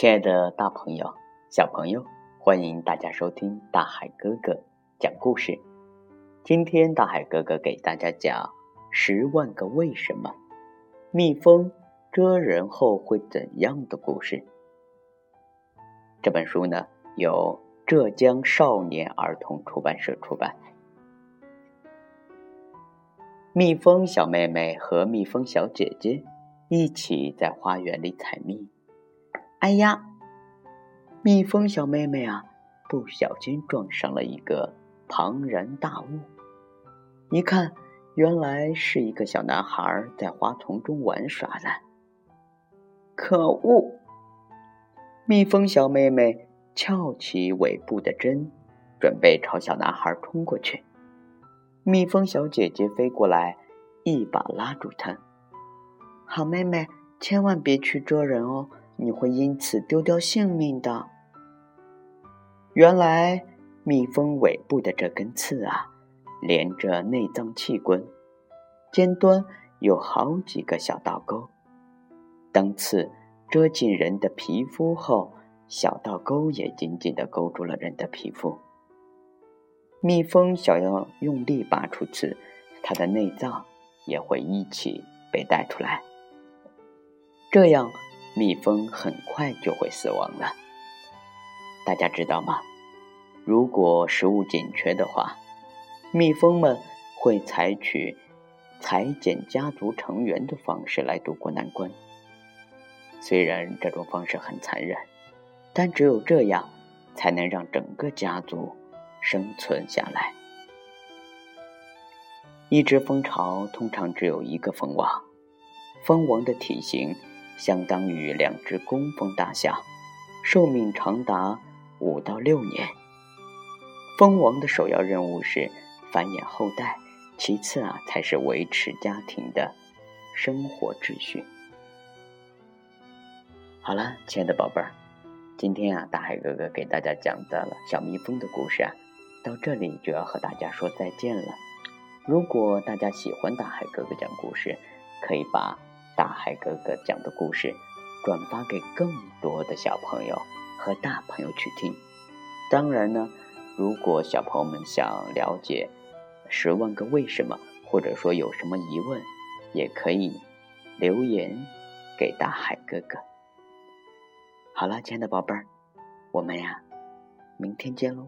亲爱的大朋友、小朋友，欢迎大家收听大海哥哥讲故事。今天大海哥哥给大家讲《十万个为什么》，蜜蜂蛰人后会怎样的故事。这本书呢，由浙江少年儿童出版社出版。蜜蜂小妹妹和蜜蜂小姐姐一起在花园里采蜜。哎呀，蜜蜂小妹妹啊，不小心撞上了一个庞然大物。一看，原来是一个小男孩在花丛中玩耍呢。可恶！蜜蜂小妹妹翘起尾部的针，准备朝小男孩冲过去。蜜蜂小姐姐飞过来，一把拉住她。好妹妹，千万别去捉人哦，你会因此丢掉性命的。原来，蜜蜂尾部的这根刺啊，连着内脏器官，尖端有好几个小倒钩。当刺遮进人的皮肤后，小倒钩也紧紧地勾住了人的皮肤。蜜蜂想要用力拔出刺，它的内脏也会一起被带出来。这样，蜜蜂很快就会死亡了。大家知道吗？如果食物紧缺的话，蜜蜂们会采取裁剪家族成员的方式来渡过难关。虽然这种方式很残忍，但只有这样，才能让整个家族。生存下来。一只蜂巢通常只有一个蜂王，蜂王的体型相当于两只工蜂大小，寿命长达五到六年。蜂王的首要任务是繁衍后代，其次啊才是维持家庭的生活秩序。好了，亲爱的宝贝儿，今天啊，大海哥哥给大家讲的了小蜜蜂的故事啊。到这里就要和大家说再见了。如果大家喜欢大海哥哥讲故事，可以把大海哥哥讲的故事转发给更多的小朋友和大朋友去听。当然呢，如果小朋友们想了解十万个为什么，或者说有什么疑问，也可以留言给大海哥哥。好了，亲爱的宝贝儿，我们呀，明天见喽。